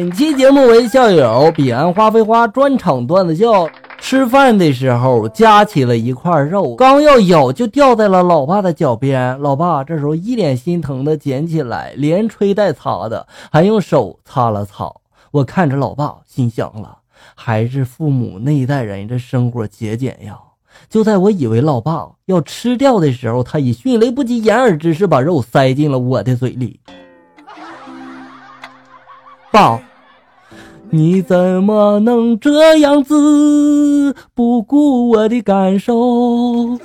本期节目为校友彼岸花飞花专场段子秀。吃饭的时候夹起了一块肉，刚要咬就掉在了老爸的脚边。老爸这时候一脸心疼的捡起来，连吹带擦的，还用手擦了擦。我看着老爸，心想了，还是父母那一代人这生活节俭呀。就在我以为老爸要吃掉的时候，他以迅雷不及掩耳之势把肉塞进了我的嘴里。爸，你怎么能这样子不顾我的感受？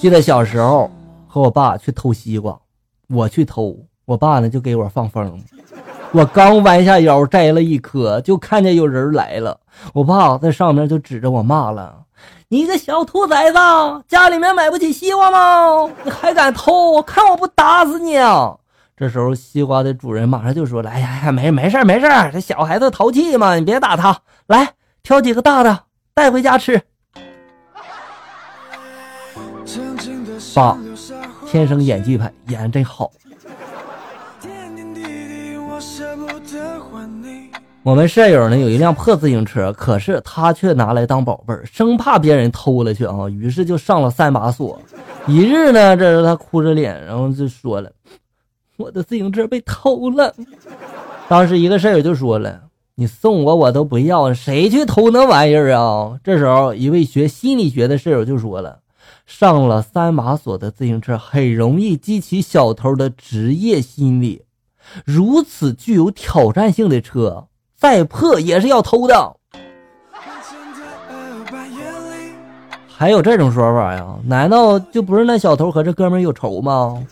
记得小时候和我爸去偷西瓜，我去偷，我爸呢就给我放风。我刚弯下腰摘了一颗，就看见有人来了，我爸在上面就指着我骂了。你个小兔崽子，家里面买不起西瓜吗？你还敢偷？看我不打死你！啊！这时候，西瓜的主人马上就说了：“哎呀，没没事没事这小孩子淘气嘛，你别打他。来，挑几个大的带回家吃。”爸，天生演技派，演真好。我们舍友呢有一辆破自行车，可是他却拿来当宝贝儿，生怕别人偷了去啊，于是就上了三把锁。一日呢，这是他哭着脸，然后就说了：“我的自行车被偷了。”当时一个舍友就说了：“你送我我都不要，谁去偷那玩意儿啊？”这时候一位学心理学的舍友就说了：“上了三把锁的自行车很容易激起小偷的职业心理，如此具有挑战性的车。”再破也是要偷的，还有这种说法呀？难道就不是那小偷和这哥们有仇吗？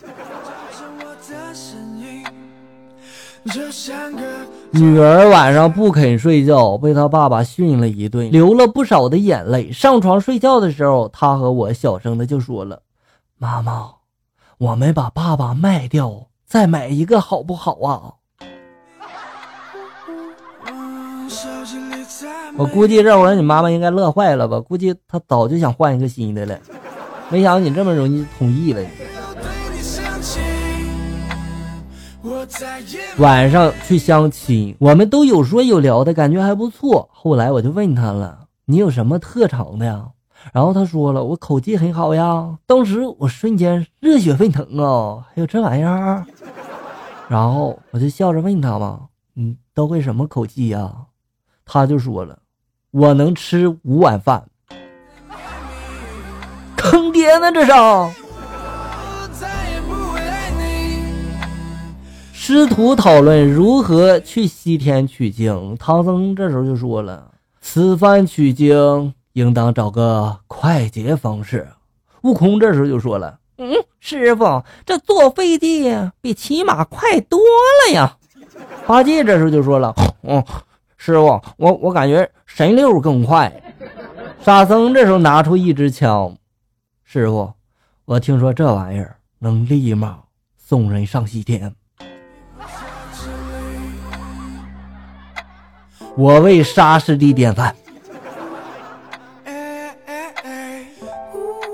女儿晚上不肯睡觉，被他爸爸训了一顿，流了不少的眼泪。上床睡觉的时候，他和我小声的就说了：“妈妈，我们把爸爸卖掉，再买一个好不好啊？”我估计这会儿你妈妈应该乐坏了吧？估计她早就想换一个新的了，没想到你这么容易同意了。晚上去相亲，我们都有说有聊的感觉还不错。后来我就问他了：“你有什么特长的呀？”然后他说了：“我口技很好呀。”当时我瞬间热血沸腾啊！还有这玩意儿？然后我就笑着问他嘛：“你都会什么口技呀？”他就说了：“我能吃五碗饭，坑爹呢！这是。”师徒讨论如何去西天取经，唐僧这时候就说了：“此番取经，应当找个快捷方式。”悟空这时候就说了：“嗯，师傅，这坐飞机比骑马快多了呀。”八戒这时候就说了：“嗯。”师傅，我我感觉神溜更快。沙僧这时候拿出一支枪，师傅，我听说这玩意儿能立马送人上西天。我为沙师弟点赞。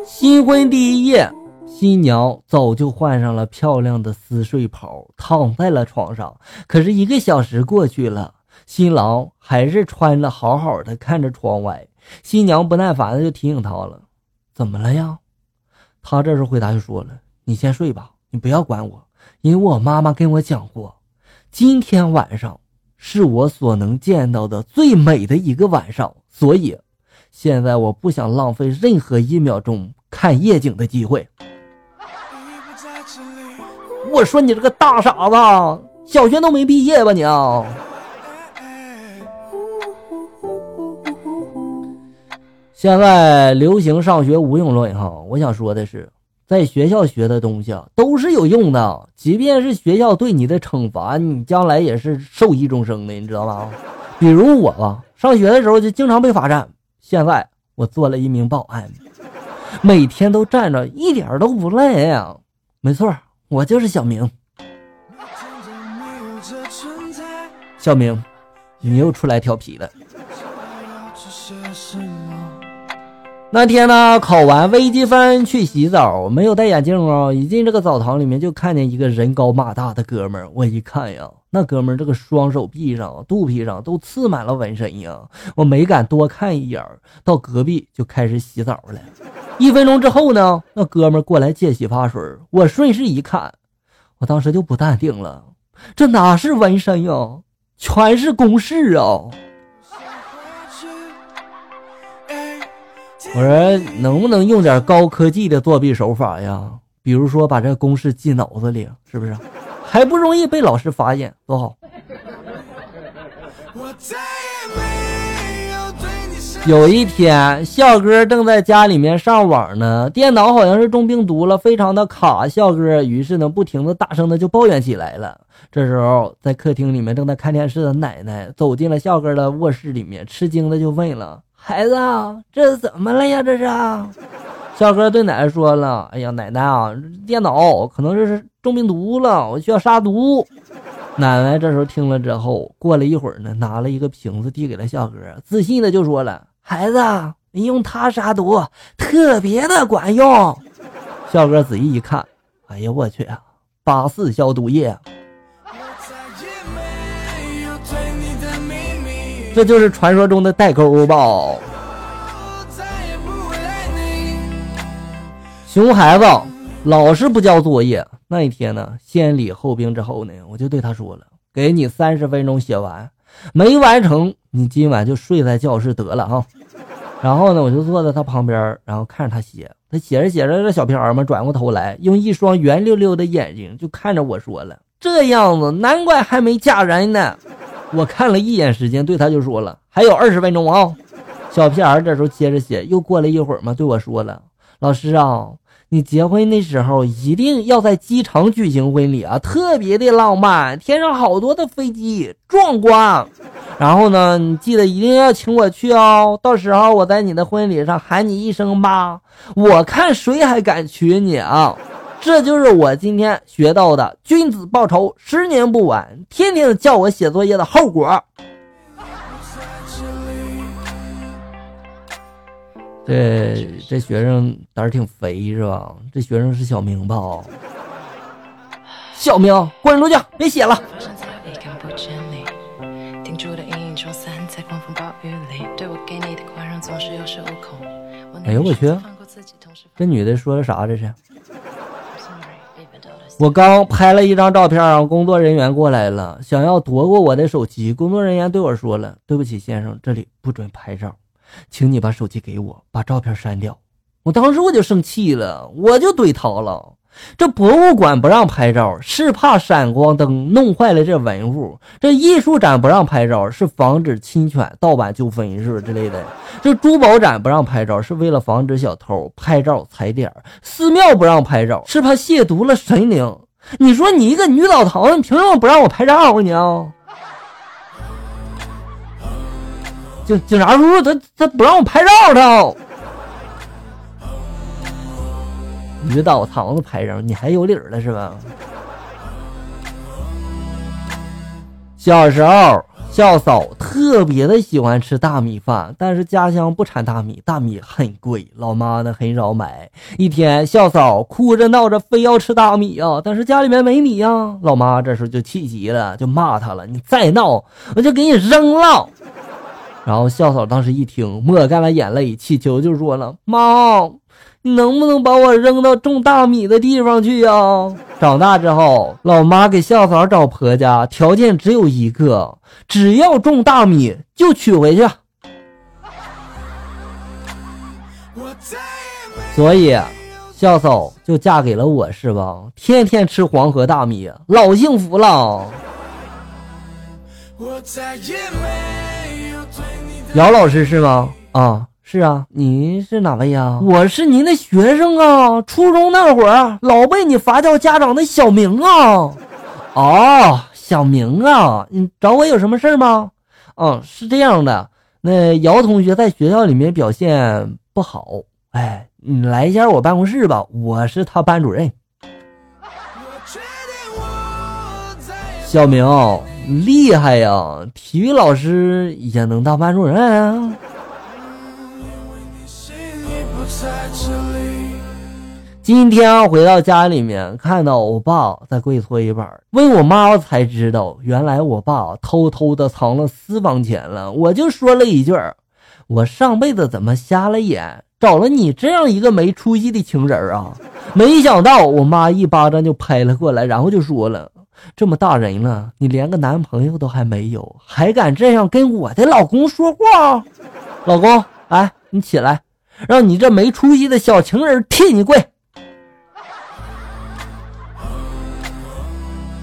新婚第一夜，新娘早就换上了漂亮的丝睡袍，躺在了床上。可是一个小时过去了。新郎还是穿的好好的，看着窗外。新娘不耐烦的就提醒他了：“怎么了呀？”他这时候回答就说了：“你先睡吧，你不要管我，因为我妈妈跟我讲过，今天晚上是我所能见到的最美的一个晚上，所以现在我不想浪费任何一秒钟看夜景的机会。”我说你这个大傻子，小学都没毕业吧你？现在流行上学无用论哈，我想说的是，在学校学的东西啊都是有用的，即便是学校对你的惩罚，你将来也是受益终生的，你知道吗？比如我吧，上学的时候就经常被罚站，现在我做了一名保安，每天都站着，一点都不累呀。没错，我就是小明。小明，你又出来调皮了。那天呢，考完微积分去洗澡，没有戴眼镜啊。一进这个澡堂里面，就看见一个人高马大的哥们儿。我一看呀，那哥们儿这个双手臂上、肚皮上都刺满了纹身呀。我没敢多看一眼，到隔壁就开始洗澡了。一分钟之后呢，那哥们儿过来借洗发水，我顺势一看，我当时就不淡定了，这哪是纹身呀，全是公式啊！我说能不能用点高科技的作弊手法呀？比如说把这个公式记脑子里，是不是？还不容易被老师发现，多好。有一天，笑哥正在家里面上网呢，电脑好像是中病毒了，非常的卡。笑哥于是呢，不停的大声的就抱怨起来了。这时候，在客厅里面正在看电视的奶奶走进了笑哥的卧室里面，吃惊的就问了。孩子，这怎么了呀？这是，笑哥对奶奶说了：“哎呀，奶奶啊，电脑可能是中病毒了，我需要杀毒。”奶奶这时候听了之后，过了一会儿呢，拿了一个瓶子递给了笑哥，自信的就说了：“孩子，你用它杀毒，特别的管用。”笑哥仔细一看，哎呀，我去，八四消毒液。这就是传说中的代沟吧？熊孩子老是不交作业。那一天呢，先礼后兵之后呢，我就对他说了：“给你三十分钟写完，没完成，你今晚就睡在教室得了哈。”然后呢，我就坐在他旁边，然后看着他写。他写着写着，这小屁孩们转过头来，用一双圆溜溜的眼睛就看着我说了：“这样子，难怪还没嫁人呢。”我看了一眼时间，对他就说了：“还有二十分钟啊！”小屁孩这时候接着写，又过了一会儿嘛，对我说了：“老师啊，你结婚那时候一定要在机场举行婚礼啊，特别的浪漫，天上好多的飞机，壮观。然后呢，你记得一定要请我去哦，到时候我在你的婚礼上喊你一声妈，我看谁还敢娶你啊！”这就是我今天学到的“君子报仇，十年不晚”。天天叫我写作业的后果。这这学生胆儿挺肥是吧？这学生是小明吧？小明，滚出去，别写了。哎呦我去！这女的说的啥？这是？我刚拍了一张照片，工作人员过来了，想要夺过我的手机。工作人员对我说了：“对不起，先生，这里不准拍照，请你把手机给我，把照片删掉。”我当时我就生气了，我就怼他了。这博物馆不让拍照，是怕闪光灯弄坏了这文物；这艺术展不让拍照，是防止侵权、盗版纠纷是不是之类的；这珠宝展不让拍照，是为了防止小偷拍照踩点；寺庙不让拍照，是怕亵渎了神灵。你说你一个女澡堂，你凭什么不让我拍照啊？你啊？警警察叔叔他他不让我拍照他。女澡堂子拍照，你还有理了是吧？小时候，校嫂特别的喜欢吃大米饭，但是家乡不产大米，大米很贵，老妈呢很少买。一天，校嫂哭着闹着非要吃大米啊，但是家里面没米呀。老妈这时候就气急了，就骂他了：“你再闹，我就给你扔了。”然后校嫂当时一听，抹干了眼泪，乞求就说了：“妈。”能不能把我扔到种大米的地方去呀？长大之后，老妈给校嫂找婆家，条件只有一个，只要种大米就娶回去。所以，校嫂就嫁给了我，是吧？天天吃黄河大米，老幸福了。姚老师是吗？啊。是啊，你是哪位呀？我是您的学生啊，初中那会儿老被你罚叫家长的小明啊。哦，小明啊，你找我有什么事吗？嗯，是这样的，那姚同学在学校里面表现不好，哎，你来一下我办公室吧，我是他班主任。小明厉害呀，体育老师也能当班主任啊？今天回到家里面，看到我爸在跪搓衣板，问我妈才知道，原来我爸偷偷的藏了私房钱了。我就说了一句：“我上辈子怎么瞎了眼，找了你这样一个没出息的情人啊！”没想到我妈一巴掌就拍了过来，然后就说了：“这么大人了，你连个男朋友都还没有，还敢这样跟我的老公说话？老公，哎，你起来，让你这没出息的小情人替你跪。”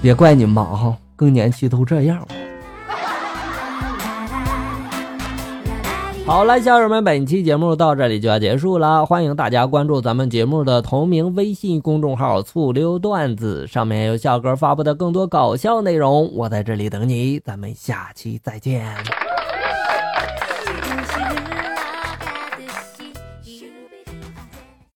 别怪你忙哈，更年期都这样。好了，小友们，本期节目到这里就要结束了，欢迎大家关注咱们节目的同名微信公众号“醋溜段子”，上面有笑哥发布的更多搞笑内容。我在这里等你，咱们下期再见。